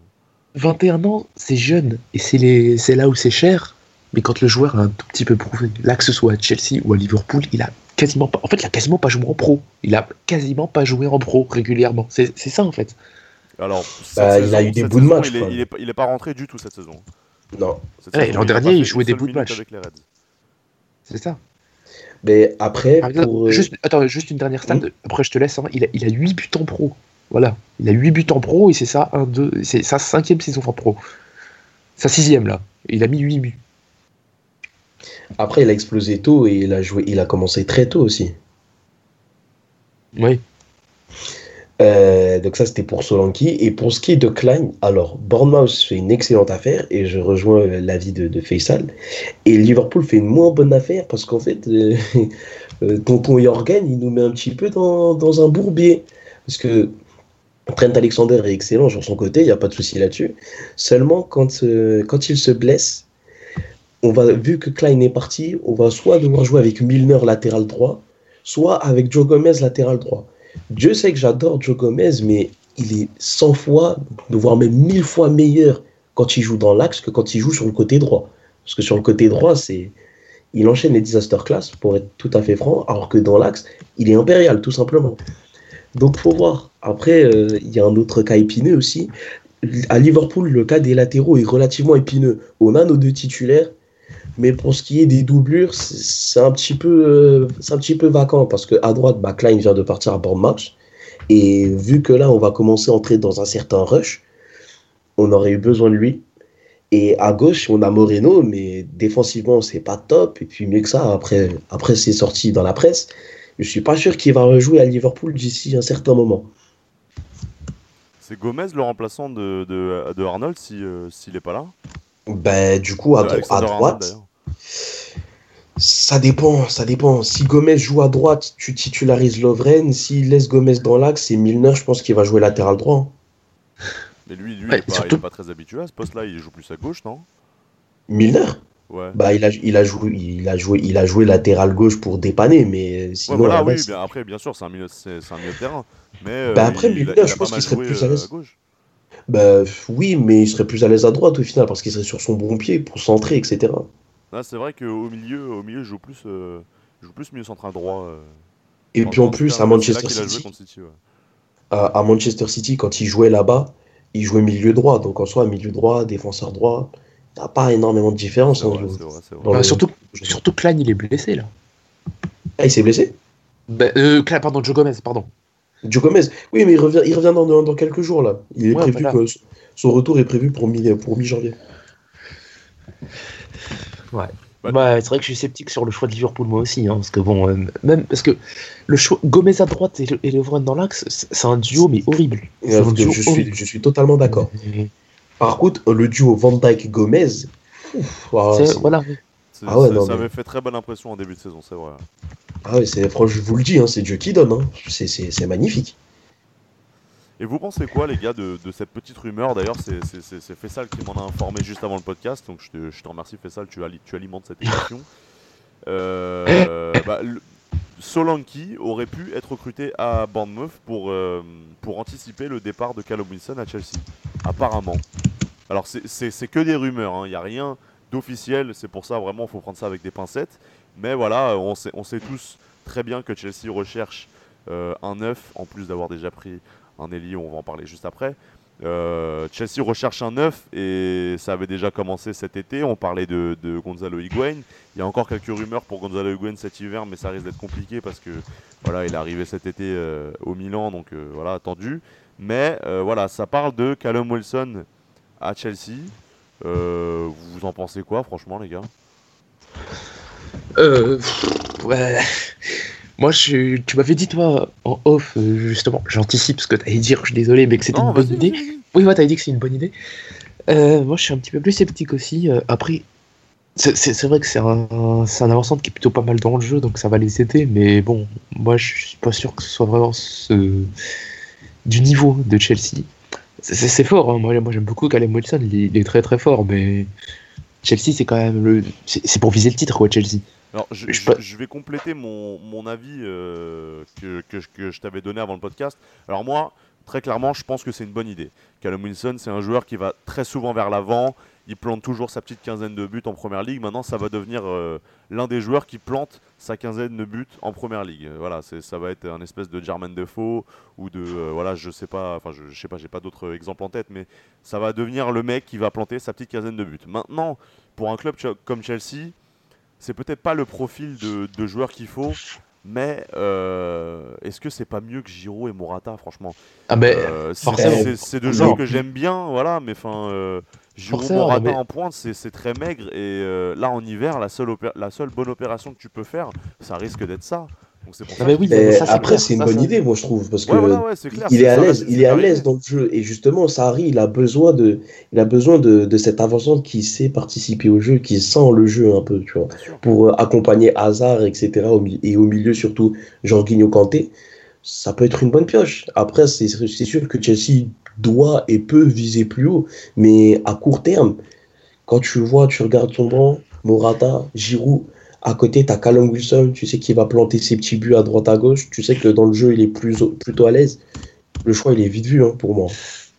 21 ans, c'est jeune et c'est les c'est là où c'est cher. Mais quand le joueur a un tout petit peu prouvé, là que ce soit à Chelsea ou à Liverpool, il a quasiment pas. En fait, il a quasiment pas joué en pro. Il a quasiment pas joué en pro régulièrement. C'est c'est ça en fait. Alors, Bah, il a eu des bouts de match, Il est, il, est, pas- il est pas rentré du tout cette saison. Non. L'an dernier, il jouait des bouts de match. Avec les Reds. C'est ça. Mais après, Par exemple, pour, euh, juste, attends, juste une dernière stat, Hmm. après je te laisse. hein. il, a, il a 8 buts en pro. Voilà. Il a 8 buts en pro et c'est ça, 1, 2, c'est sa cinquième saison en pro. Sa sixième là. Il a mis 8 buts. Après, il a explosé tôt et il a joué, il a commencé très tôt aussi. Oui. Euh, donc ça, c'était pour Solanki. Et pour ce qui est de Klein, alors, Bournemouth fait une excellente affaire, et je rejoins euh, l'avis de, de Faisal. Et Liverpool fait une moins bonne affaire, parce qu'en fait, euh, euh, tonton Jorgen, il nous met un petit peu dans, dans un bourbier. Parce que Trent Alexander est excellent sur son côté, il n'y a pas de souci là-dessus. Seulement, quand, euh, quand il se blesse, on va, vu que Klein est parti, on va soit devoir jouer avec Milner latéral droit, soit avec Joe Gomez latéral droit. Dieu sait que j'adore Joe Gomez, mais il est 100 fois, voire même 1000 fois meilleur quand il joue dans l'axe que quand il joue sur le côté droit. Parce que sur le côté droit, c'est il enchaîne les disaster class, pour être tout à fait franc, alors que dans l'axe, il est impérial, tout simplement. Donc, faut voir. Après, euh, il y a un autre cas épineux aussi. À Liverpool, le cas des latéraux est relativement épineux. On a nos deux titulaires, mais pour ce qui est des doublures, c'est un petit peu, euh, c'est un petit peu vacant parce que à droite, bah, Klein vient de partir à Bournemouth et vu que là, on va commencer à entrer dans un certain rush, on aurait eu besoin de lui. Et à gauche, on a Moreno, mais défensivement, c'est pas top. Et puis mieux que ça, après, après c'est sorti dans la presse. Je suis pas sûr qu'il va rejouer à Liverpool d'ici un certain moment. C'est Gomez le remplaçant de, de, de Arnold si, euh, s'il est pas là? Ben, du coup, à, Euh, dro- à droite, ça dépend, ça dépend. Si Gomez joue à droite, tu titularises Lovren. S'il laisse Gomez dans l'axe, c'est Milner, je pense qu'il va jouer latéral droit. Mais lui, lui Ouais, il, est pas, surtout- il est pas très habitué à ce poste-là. Il joue plus à gauche, non? Milner? Ouais. Bah, il a, il, a joué, il, a joué, il a joué latéral gauche pour dépanner, mais Ouais, sinon, voilà, oui, bien, après, bien sûr, c'est un milieu, c'est, un milieu de terrain. Mais euh, Bah, après, il, Milner, il a je pense qu'il serait plus à euh, l'aise. gauche. Bah, oui, mais il serait plus à l'aise à droite au final parce qu'il serait sur son bon pied pour centrer, etc. Ah, c'est vrai qu'au milieu, au milieu, je joue plus, euh, je joue plus milieu central droit. euh, Et puis en plus, à Manchester City, contre City, ouais. à, à Manchester City, quand il jouait là-bas, il jouait milieu droit. Donc en soi, milieu droit, défenseur droit, il n'y a pas énormément de différence. Hein, vrai, vrai, Bah, le- surtout, surtout Klein, il est blessé là. Ah, il s'est blessé? Bah, euh, Klein, pardon, Joe Gomez, pardon. Joe Gomez, oui, mais il revient, il revient dans, dans, quelques jours là. Il est Ouais, prévu voilà. que son retour est prévu pour mi- pour mi-janvier. Ouais. Bah- c'est vrai que je suis sceptique sur le choix de Liverpool moi aussi, hein, parce que bon, euh, même parce que le choix Gomez à droite et, le- et Lovren dans l'axe, c'est un duo mais horrible. Un je, suis, je suis totalement d'accord. Et- Par contre, le duo Van ouf, ah, voilà. C'est- Ah ouais, ça non, ça mais- avait fait très bonne impression en début de saison, c'est vrai. Ah c'est- franchement, je vous le dis, hein, c'est Dieu qui donne. hein. C'est- C'est c'est magnifique. Et vous pensez quoi, les gars, de, de cette petite rumeur? D'ailleurs, c'est- c'est c'est- c'est Fessal qui m'en a informé juste avant le podcast, donc je te, je te remercie, Fessal, tu, tu alimentes cette émission. Euh, bah, le- Solanki aurait pu être recruté à Bournemouth pour, euh, pour anticiper le départ de Callum Wilson à Chelsea, apparemment. Alors, c'est- que des rumeurs, il n'y a rien d'officiel, c'est pour ça vraiment il faut prendre ça avec des pincettes. Mais voilà, on sait, tous très bien que Chelsea recherche euh, un neuf, en plus d'avoir déjà pris un ailier, on va en parler juste après. Euh, Chelsea recherche un neuf et ça avait déjà commencé cet été. On parlait de, Gonzalo Higuain. Il y a encore quelques rumeurs pour Gonzalo Higuain cet hiver, mais ça risque d'être compliqué parce que voilà, il est arrivé cet été euh, au Milan, donc voilà, attendu. Mais voilà, ça parle de Callum Wilson à Chelsea. Vous en pensez quoi, franchement, les gars? Euh, pff, ouais. Moi, je, tu m'avais dit, toi, en off, euh, justement, j'anticipe ce que t'allais dire, je suis désolé, mais que c'était une bonne idée. Oui, ouais, t'avais dit que c'est une bonne idée. Euh, moi, je suis un petit peu plus sceptique aussi. Euh, après, c'est- vrai que c'est un, un avancement qui est plutôt pas mal dans le jeu, donc ça va les aider, mais bon, moi, je suis pas sûr que ce soit vraiment ce... du niveau de Chelsea. C'est- fort, hein. moi, moi j'aime beaucoup Callum Wilson, il est, il est très très fort, mais Chelsea, c'est quand même le. C'est pour viser le titre, quoi, Chelsea. Alors, je, vais compléter mon, mon avis euh, que, que, je- que je t'avais donné avant le podcast. Alors moi, très clairement, je pense que c'est une bonne idée. Callum Wilson, c'est un joueur qui va très souvent vers l'avant. Il plante toujours sa petite quinzaine de buts en première ligue. Maintenant, ça va devenir euh, l'un des joueurs qui plante sa quinzaine de buts en première ligue. Voilà, ça va être un espèce de Jermaine Defoe ou de euh, voilà, je sais pas, enfin je, je sais pas, j'ai pas d'autres exemples en tête, mais ça va devenir le mec qui va planter sa petite quinzaine de buts. Maintenant, pour un club comme Chelsea, c'est peut-être pas le profil de, de joueur qu'il faut, mais euh, est-ce que c'est pas mieux que Giroud et Morata, franchement? Ah, ben, Euh, c'est- deux joueurs que j'aime bien, voilà, mais enfin, euh, Giroud, Morata mais- en pointe, c'est très maigre, et euh, là en hiver, la seule, la seule bonne opération que tu peux faire, ça risque d'être ça. Donc c'est pour Ah, ça oui, Mais ça, c'est après, c'est une ça, bonne idée, moi, je trouve, parce que Ouais, voilà, ouais, c'est clair. il est à l'aise, il est à l'aise dans le jeu. Et justement, Sarri, il a besoin de, il a besoin de, de cet avancement qui sait participer au jeu, qui sent le jeu un peu, tu vois, pour euh, accompagner Hazard, etc. et au milieu surtout Jorginho Kanté. Ça peut être une bonne pioche. Après, c'est c'est sûr que Chelsea doit et peut viser plus haut, mais à court terme, quand tu vois, tu regardes ton banc, Morata, Giroud. À côté, tu as Callum Wilson, tu sais qu'il va planter ses petits buts à droite à gauche. Tu sais que dans le jeu, il est plus, plutôt à l'aise. Le choix, il est vite vu hein, pour moi.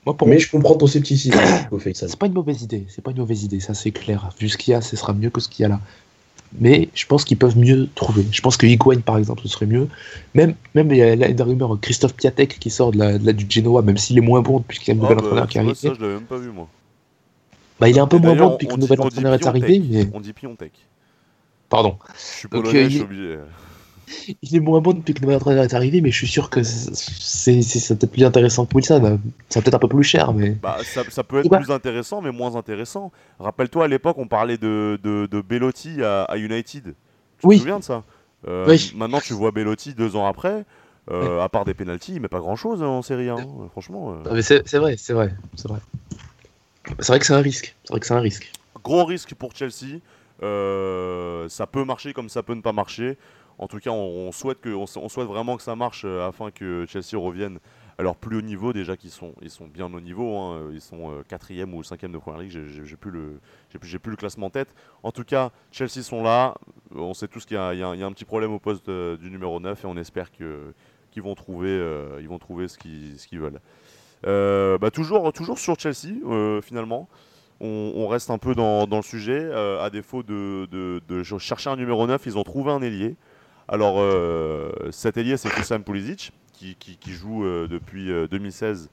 Moi, pour Mais moi, je comprends ton scepticisme, au fait, ça. c'est pas une mauvaise idée. C'est pas une mauvaise idée, ça c'est clair. Vu ce qu'il y a, ce sera mieux que ce qu'il y a là. Mais je pense qu'ils peuvent mieux trouver. Je pense que Higuain, par exemple, ce serait mieux. Même, même il y a là, des rumeurs, Christophe Piatek qui sort de la, de la- du Genoa, même s'il est moins bon depuis qu'il y a un Ah, nouvel bah, entraîneur qui arrivé. ça, je l'avais même pas vu, moi. Bah, il est un peu moins bon depuis que le nouvel on dit entraîneur est arrivé, mais On dit Piontek. Pardon. Je suis Donc, polonais, euh, je suis il- obligé. Il est moins bon depuis que le entraîneur est arrivé, mais je suis sûr que c'est peut-être plus intéressant que Wilson. C'est peut-être un peu plus cher, mais Bah, ça, ça peut être Ouais. plus intéressant, mais moins intéressant. Rappelle-toi, à l'époque, on parlait de, de, de Bellotti à, à United. Tu Oui. te souviens de ça? Euh, Oui. Maintenant, tu vois Bellotti deux ans après. euh, À part des pénalties, il met pas grand-chose hein, en série. hein. Franchement, euh, c'est vrai, c'est vrai, c'est vrai. C'est vrai que c'est un risque. C'est vrai que c'est un risque. gros risque pour Chelsea. Euh, ça peut marcher comme ça peut ne pas marcher. En tout cas, on, souhaite, souhaite vraiment que ça marche euh, afin que Chelsea revienne à leur plus haut niveau. Déjà qu'ils sont, ils sont bien au niveau. hein. Ils sont euh, quatrième ou cinquième de première ligue. J'ai- plus, le, plus, le classement en tête. En tout cas, Chelsea sont là. On sait tous qu'il y, y a un- petit problème au poste euh, du numéro 9 et on espère que, qu'ils vont trouver, euh, vont trouver ce qu'ils, veulent. Euh, bah, toujours, toujours sur Chelsea, euh, finalement on, reste un peu dans, le sujet. Euh, à défaut de, chercher un numéro 9, ils ont trouvé un ailier. Alors, euh, cet ailier, c'est Christian Pulisic, qui, joue euh, depuis euh, 2016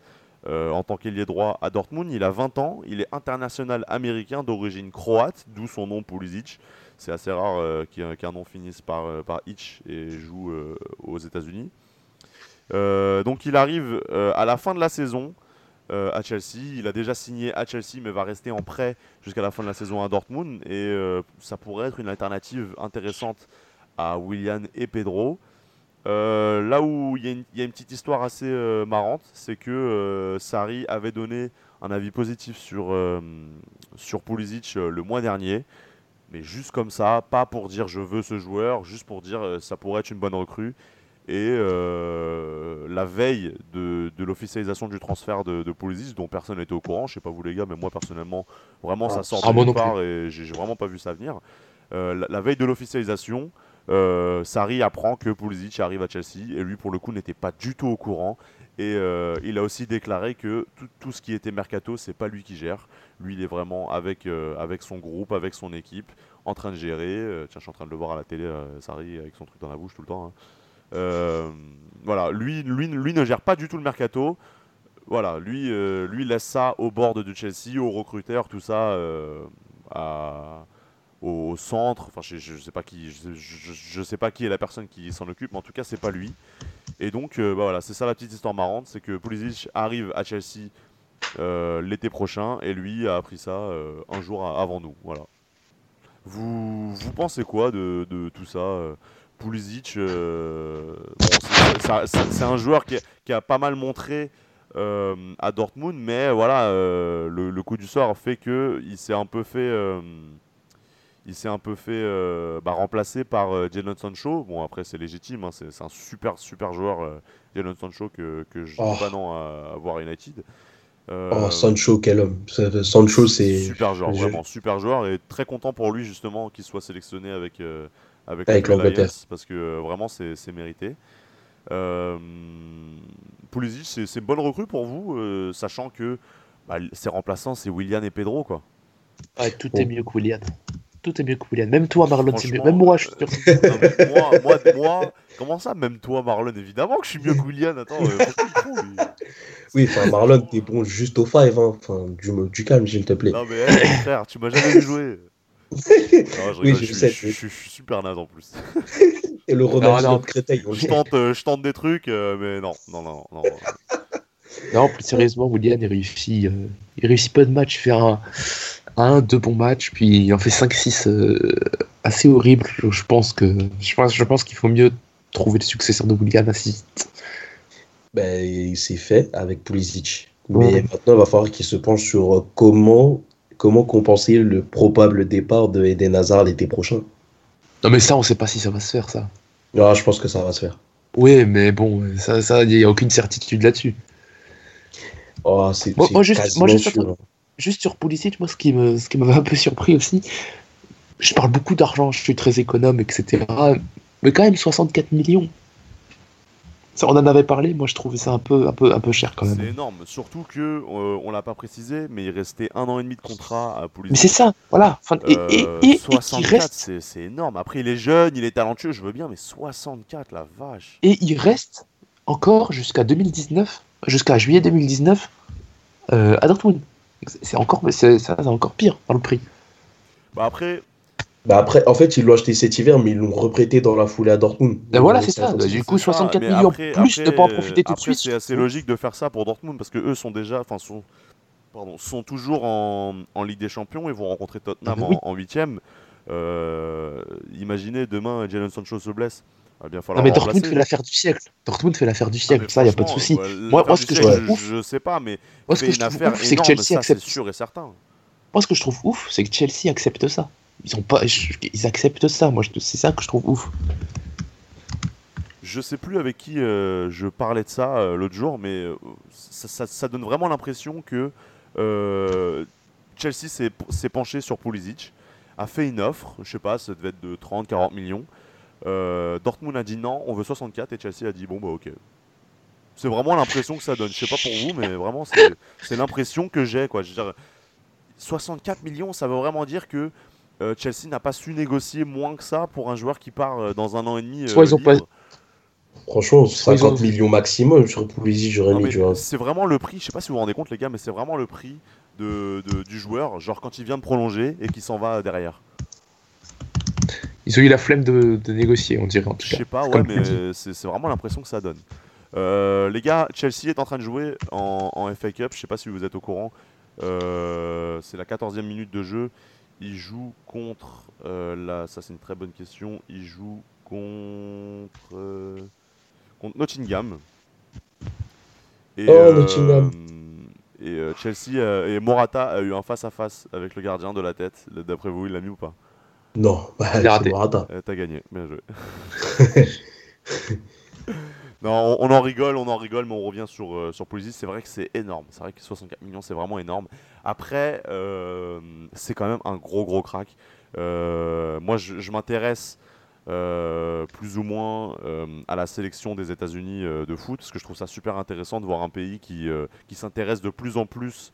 euh, en tant qu'ailier droit à Dortmund. Il a 20 ans, il est international américain d'origine croate, d'où son nom Pulisic. C'est assez rare qu'un nom finisse par, par et joue aux États-Unis. Donc, il arrive à la fin de la saison. Euh, à Chelsea. Il a déjà signé à Chelsea, mais va rester en prêt jusqu'à la fin de la saison à Dortmund. Et euh, ça pourrait être une alternative intéressante à William et Pedro. Euh, là où il y, a une- petite histoire assez marrante, c'est que Sarri avait donné un avis positif sur, sur Pulisic le mois dernier. Mais juste comme ça, pas pour dire je veux ce joueur, juste pour dire ça pourrait être une bonne recrue. Et euh, la veille de, de l'officialisation du transfert de, de Pulisic, dont personne n'était au courant, je sais pas vous les gars, mais moi personnellement, vraiment ça sort Ah, de non plus. part et j'ai vraiment pas vu ça venir. Euh, la, la veille de l'officialisation, euh, Sarri apprend que Pulisic arrive à Chelsea et lui pour le coup n'était pas du tout au courant. Et euh, il a aussi déclaré que tout, tout ce qui était mercato, c'est pas lui qui gère. Lui, il est vraiment avec, avec son groupe, avec son équipe, en train de gérer. Tiens, je suis en train de le voir à la télé, Sarri, avec son truc dans la bouche tout le temps. hein. Euh, voilà, lui, lui, lui ne gère pas du tout le mercato. Voilà, lui, euh, lui laisse ça au board de Chelsea, aux recruteurs, tout ça, euh, à- au centre. Enfin, je, je sais pas qui, je, sais pas qui est la personne qui s'en occupe, mais en tout cas, c'est pas lui. Et donc, bah voilà, c'est ça la petite histoire marrante, c'est que Pulisic arrive à Chelsea l'été prochain et lui a appris ça un jour avant nous. Voilà. Vous, vous pensez quoi de, tout ça Pulisic, euh, bon, c'est- un joueur qui a, qui a pas mal montré euh, à Dortmund, mais voilà, euh, le, le coup du sort fait que il s'est un peu fait, il s'est un peu fait bah, remplacer par Jadon Sancho. Bon après c'est légitime, hein, c'est un super super joueur Jadon Sancho que, que je Oh. pas non à, à voir United. Oh, Sancho, quel homme. Sancho, c'est. super joueur, je- vraiment super joueur et très content pour lui justement qu'il soit sélectionné avec avec, Avec le l'Angleterre. Parce que euh, vraiment c'est c'est mérité. Euh, Pulisic, c'est c'est une bonne recrue pour vous, euh, sachant que bah, ses remplaçants c'est William et Pedro quoi. Ouais, tout Bon. est mieux que William. Tout est mieux que William. Même toi, Marlon, c'est mieux. Même moi, je suis sûr. Non, mais moi, moi, moi, comment ça, même toi Marlon, évidemment que je suis mieux que William. Attends, euh, trouve. Oui, enfin, Marlon, t'es bon juste au five. Hein. Enfin, du, du calme, s'il te plaît. Non mais hey, frère, tu m'as jamais vu jouer. Non, je, Oui, je je, sais, suis- je, suis- je suis super naze en plus. Et le Ronaldinho de Créteil. on Je dit. tente, euh, je tente des trucs, euh, mais non, non, non, non. Non, plus sérieusement, William, il réussit, euh, il réussit peu de matchs. Il fait un, un, deux bons matchs, puis il en fait 5-6 euh, assez horribles. Je, pense que je pense, je pense qu'il faut mieux trouver le successeur de William assez vite. Ben, c'est fait avec Pulisic. Mais Ouais. maintenant, il va falloir qu'il se penche sur comment, comment compenser le probable départ de Eden Hazard l'été prochain? Non, mais ça, on sait pas si ça va se faire, ça. Ah, je pense que ça va se faire. Oui, mais bon, ça, ça, il n'y a aucune certitude là-dessus. Oh, c'est Moi- c'est moi, juste- quasiment moi, juste sûr. attends. Juste sur Pulisic, moi, ce qui me, ce qui m'avait un peu surpris aussi, je parle beaucoup d'argent, je suis très économe, etc. Mais quand même, 64 millions. On en avait parlé, moi je trouvais ça un peu, un peu, un peu cher quand C'est même. énorme, surtout que euh, on l'a pas précisé, mais il restait un an et demi de contrat à Pulisic. Mais c'est ça, voilà. Enfin, et, et, Euh, et, et qu'il 64, reste, c'est c'est énorme. Après, il est jeune, il est talentueux, je veux bien, mais 64, la vache. et il reste encore jusqu'à 2019, jusqu'à juillet 2019 euh, à Dortmund. C'est c'est encore, c'est c'est encore pire dans le prix. Bah après, Bah après, en fait, ils l'ont acheté cet hiver, mais ils l'ont reprêté dans la foulée à Dortmund. Ben voilà, Donc, c'est ça. Bah, du coup, c'est ça, 64 mais millions après- plus, après, ne pas en profiter tout de suite. C'est assez logique de faire ça pour Dortmund parce que eux sont déjà, enfin sont, pardon, sont toujours en, en Ligue des Champions et vont rencontrer Tottenham Ah bah oui. en- huitième. Euh, imaginez demain Jadon Sancho se blesse, il va bien Non, falloir mais le Dortmund fait l'affaire du siècle. Dortmund fait l'affaire du Ah, siècle, mais ça, y a pas de souci. Moi, moi, ce que je siècle, trouve ouf, je sais pas, mais moi, ce que je trouve ouf, c'est que Chelsea accepte. sûr et certain. Moi, ce que je trouve ouf, c'est que Chelsea accepte ça. Ils je- acceptent ça. Moi, c'est ça que je trouve ouf. Je sais plus avec qui euh, je parlais de ça euh, l'autre jour, mais euh, ça, donne vraiment l'impression que Chelsea s'est penché sur Pulisic, a fait une offre, je sais pas, ça devait être de 30-40 millions. Dortmund a dit non, on veut 64 et Chelsea a dit bon bah ok. C'est vraiment l'impression que ça donne. Je sais pas pour vous, mais vraiment c'est l'impression que j'ai quoi. Je veux dire, 64 millions, ça veut vraiment dire que euh, Chelsea n'a pas su négocier moins que ça pour un joueur qui part euh, dans un an et demi. euh, Soit ils ont pas-. Franchement, Soit ils 50 ont- millions maximum sur Pulisic, j'aurais mis, mais tu vois. C'est vraiment le prix, je sais pas si vous vous rendez compte les gars, mais c'est vraiment le prix de, de- du joueur, genre quand il vient de prolonger et qu'il s'en va derrière. Ils ont eu la flemme de, de négocier, on dirait en tout Je cas. sais pas, ouais, mais c'est c'est vraiment l'impression que ça donne. Euh, les gars, Chelsea est en train de jouer en, en FA Cup. Je sais pas si vous êtes au courant. Euh, c'est la 14e minute de jeu. Ils jouent contre. euh, la, ça, c'est une très bonne question. Ils jouent contre. euh, contre Nottingham. Et, Oh, Nottingham. Et euh, Chelsea euh, et Morata a eu un face-à-face avec le gardien de la tête. D'après vous, il l'a mis ou pas? Non, bah, Il c'est Morata. Euh, T'as gagné, bien joué. on, en rigole, on en rigole, mais on revient sur, euh, sur Pulisic. C'est vrai que c'est énorme. C'est vrai que 64 millions, c'est vraiment énorme. Après, euh, c'est quand même un gros, gros crack. Euh, moi, je, je m'intéresse euh, plus ou moins à la sélection des États-Unis de foot, parce que je trouve ça super intéressant de voir un pays qui, qui s'intéresse de plus en plus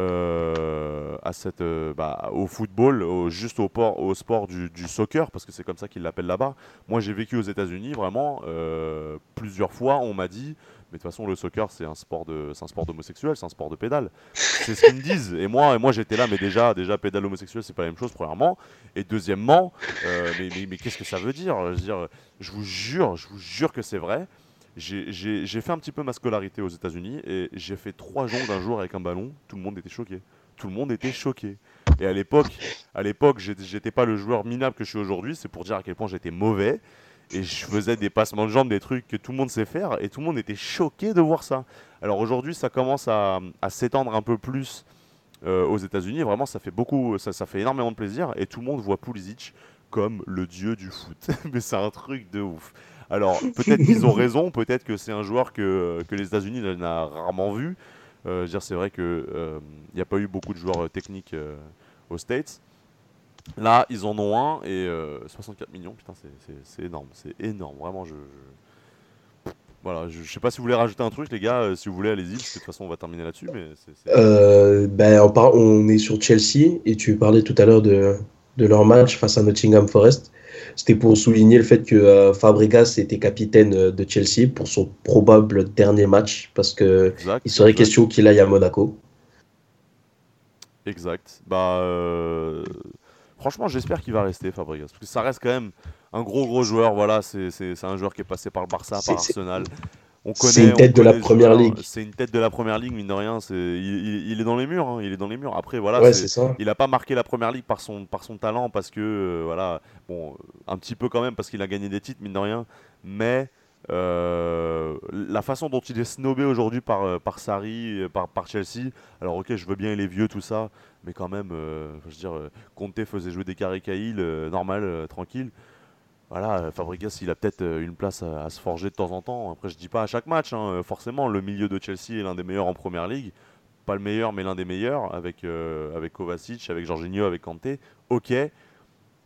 euh, à cette, euh, bah, au football, juste au, port, au sport du, soccer, parce que c'est comme ça qu'ils l'appellent là-bas. Moi, j'ai vécu aux États-Unis, vraiment, euh, plusieurs fois, on m'a dit, mais de toute façon, le soccer, c'est un sport de, un sport d'homosexuel, c'est un sport de pédale. C'est ce qu'ils me disent. Et moi, et moi j'étais là, mais déjà, déjà, pédale homosexuel, c'est pas la même chose, premièrement. Et deuxièmement, mais, mais, mais qu'est-ce que ça veut dire? Je veux dire, je vous jure, je vous jure que c'est vrai. J'ai- fait un petit peu ma scolarité aux États-Unis et j'ai fait trois joncs d'un jour avec un ballon. Tout le monde était choqué. Tout le monde était choqué. Et à l'époque, à l'époque, j'étais pas le joueur minable que je suis aujourd'hui. C'est pour dire à quel point j'étais mauvais. Et je faisais des passements de jambes, des trucs que tout le monde sait faire. Et tout le monde était choqué de voir ça. Alors aujourd'hui, ça commence à, s'étendre un peu plus euh, aux États-Unis. Vraiment, ça fait beaucoup, ça fait énormément de plaisir. Et tout le monde voit Pulisic comme le dieu du foot. Mais c'est un truc de ouf. Alors, peut-être qu'ils ont raison, peut-être que c'est un joueur que, que les États-Unis n'a rarement vu. Euh, c'est vrai qu'il n'y a pas eu beaucoup de joueurs euh, techniques euh, aux States. Là, ils en ont un et euh, 64 millions, putain, c'est- énorme, c'est énorme, vraiment. Je, je- Voilà, je, je sais pas si vous voulez rajouter un truc, les gars, euh, si vous voulez, allez-y, parce que de toute façon, on va terminer là-dessus, mais Euh, ben, on, par- on est sur Chelsea et tu parlais tout à l'heure de, de leur match face à Nottingham Forest. C'était pour souligner le fait que euh, Fabregas était capitaine euh, de Chelsea pour son probable dernier match parce que Exact. il serait exact. question qu'il aille à Monaco. Exact. Bah, euh, franchement, j'espère qu'il va rester, Fabregas. Parce que ça reste quand même un gros, gros joueur. Voilà, c'est un joueur qui est passé par le Barça, par Arsenal. On c'est une tête de la première ligue. C'est une tête de la première ligue, mine de rien. c'est- Il, est dans les murs. hein, Il est dans les murs. Après, voilà. ouais, il n'a pas marqué la première ligue par son, par son talent, parce que, euh, voilà, bon, euh, un petit peu quand même, parce qu'il a gagné des titres, mine de rien. Mais euh, la façon dont il est snobé aujourd'hui par, par Sarri, par, par Chelsea, alors ok, je veux bien, il est vieux, tout ça, mais quand même, euh, je veux dire, Conte faisait jouer des euh, normal, euh, tranquille. Voilà, euh, Fabregas, il a peut-être euh, une place à, à se forger de temps en temps. Après, je dis pas à chaque match, hein, euh, forcément, le milieu de Chelsea est l'un des meilleurs en première ligue pas le meilleur, mais l'un des meilleurs, avec, euh, avec Kovacic, avec Jorginho, avec Kanté. Ok,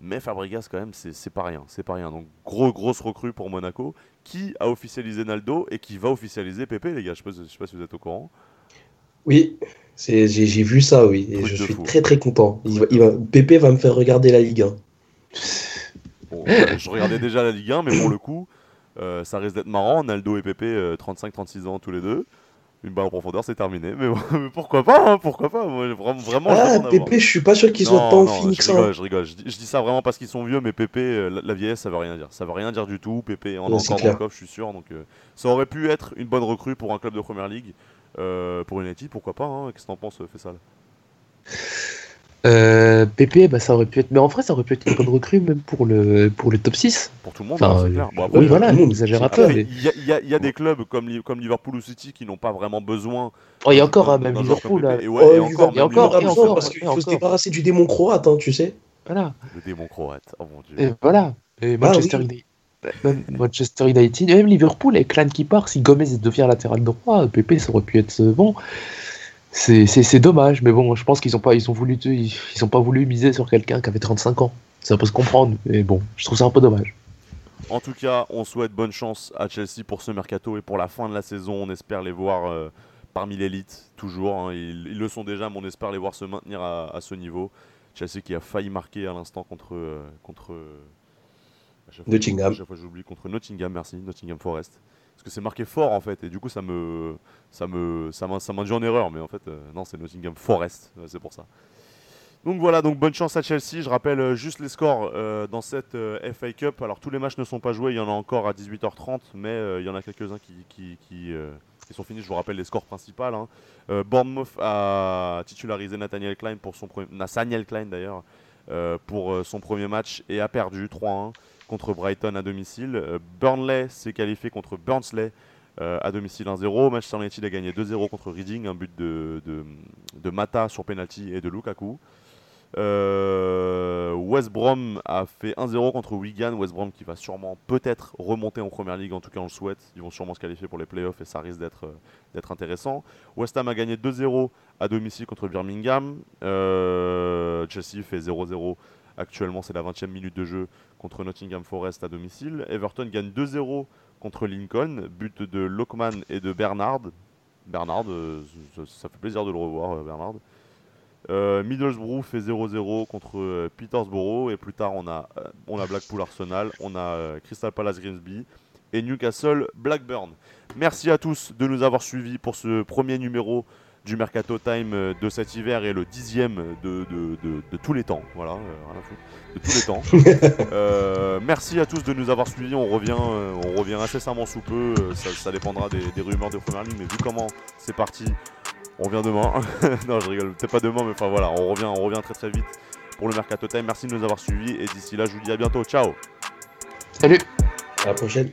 mais Fabregas, quand même, c'est pas rien. C'est pas rien. Donc, gros, grosse recrue pour Monaco, qui a officialisé Naldo et qui va officialiser Pépé, les gars. Je sais pas, je sais pas si vous êtes au courant. Oui, j'ai vu ça, oui, et je suis fou. très très content. Il va, il va- Pépé va me faire regarder la Ligue 1. Bon, je regardais déjà la Ligue 1, mais pour le coup, euh, ça risque d'être marrant. Naldo et Pépé, euh, 35-36 ans tous les deux. Une balle en profondeur, c'est terminé. Mais, pourquoi pas hein, Pourquoi pas Moi, vraiment, vraiment, Ah. Pépé, je suis pas sûr qu'il soit Non, tant non, fini je rigole, je rigole. Je dis, je dis ça vraiment parce qu'ils sont vieux, mais Pépé, euh, la, la vieillesse, ça veut rien dire. Ça veut rien dire du tout. Pépé en a encore clair. coffre, je suis sûr. Donc, euh, ça aurait pu être une bonne recrue pour un club de première ligue. Pour United, pourquoi pas hein Qu'est-ce que t'en penses, Fessal? Euh, PP, bah, ça aurait pu être. Mais en vrai, ça aurait pu être une bonne recrue même pour le, pour le top 6. Pour tout le monde, Enfin, hein, c'est euh, clair. Bon, après, oui, voilà, monde. on exagère un peu. Il y, a- des clubs comme, comme Liverpool ou City qui n'ont pas vraiment besoin. Oh, il y a encore, hein, même Liverpool. là. Pépé. Et ouais, Oh, et encore, et encore, encore, parce qu'il faut se débarrasser du démon croate, hein, tu sais. Voilà. Le démon croate. Oh mon dieu. Et voilà. Et Ah, Manchester oui. United. Même Manchester United, et même Liverpool avec Clan qui part, si Gomez devient latéral droit, PP ça aurait pu être bon. C'est c'est- c'est dommage, mais bon, je pense qu'ils ont pas, ils ont voulu, ils, ils ont pas voulu miser sur quelqu'un qui avait 35 ans. Ça peut se comprendre, mais bon, je trouve ça un peu dommage. En tout cas, on souhaite bonne chance à Chelsea pour ce mercato et pour la fin de la saison. On espère les voir euh, parmi l'élite, toujours. hein. Ils, ils le sont déjà, mais on espère les voir se maintenir à, à ce niveau. Chelsea qui a failli marquer à l'instant contre. euh, contre euh, à chaque fois, Nottingham. À chaque fois, j'oublie. Contre Nottingham, merci. Nottingham Forest. Parce que c'est marqué fort en fait, et du coup ça me ça me ça m'in- ça m'induit en erreur, mais en fait euh, non c'est Nottingham Forest, euh, c'est pour ça. Donc voilà, donc bonne chance à Chelsea. Je rappelle euh, juste les scores dans cette FA Cup. Alors tous les matchs ne sont pas joués, il y en a encore à 18h30, mais il y en a quelques-uns qui, qui, sont finis. Je vous rappelle les scores principaux. Hein. Bournemouth a titularisé Nathaniel Klein pour son premier, Nathaniel Klein d'ailleurs pour son premier match et a perdu 3-1 contre Brighton à domicile. Euh, Burnley s'est qualifié contre Burnsley euh, à domicile 1-0. Manchester United a gagné 2-0 contre Reading, un but de, de, Mata sur penalty et de Lukaku. Euh, West Brom a fait 1-0 contre Wigan. West Brom qui va sûrement peut-être remonter en première ligue, en tout cas on le souhaite. Ils vont sûrement se qualifier pour les playoffs et ça risque d'être euh, intéressant. West Ham a gagné 2-0 à domicile contre Birmingham. Euh, Chelsea fait 0-0 actuellement, c'est la 20e minute de jeu contre Nottingham Forest à domicile. Everton gagne 2-0 contre Lincoln, but de Lockman et de Bernard. Bernard, euh, ça, fait plaisir de le revoir, euh, Bernard. Euh, Middlesbrough fait 0-0 contre euh, Petersborough et plus tard on a, on a Blackpool Arsenal, on a Crystal Palace Grimsby et Newcastle Blackburn. Merci à tous de nous avoir suivis pour ce premier numéro du Mercato Time euh, de cet hiver et le dixième de, de, de, de tous les temps. Voilà, euh, rien à foutre. De tous les temps. Euh, merci à tous de nous avoir suivis. On revient, euh, on revient incessamment sous peu. Euh, ça, ça dépendra des, des rumeurs de première ligne, mais vu comment c'est parti, on revient demain. non, je rigole. Peut-être pas demain, mais enfin voilà, on revient, on revient très très vite pour le Mercato Time. Merci de nous avoir suivis et d'ici là, je vous dis à bientôt. Ciao. Salut À la prochaine.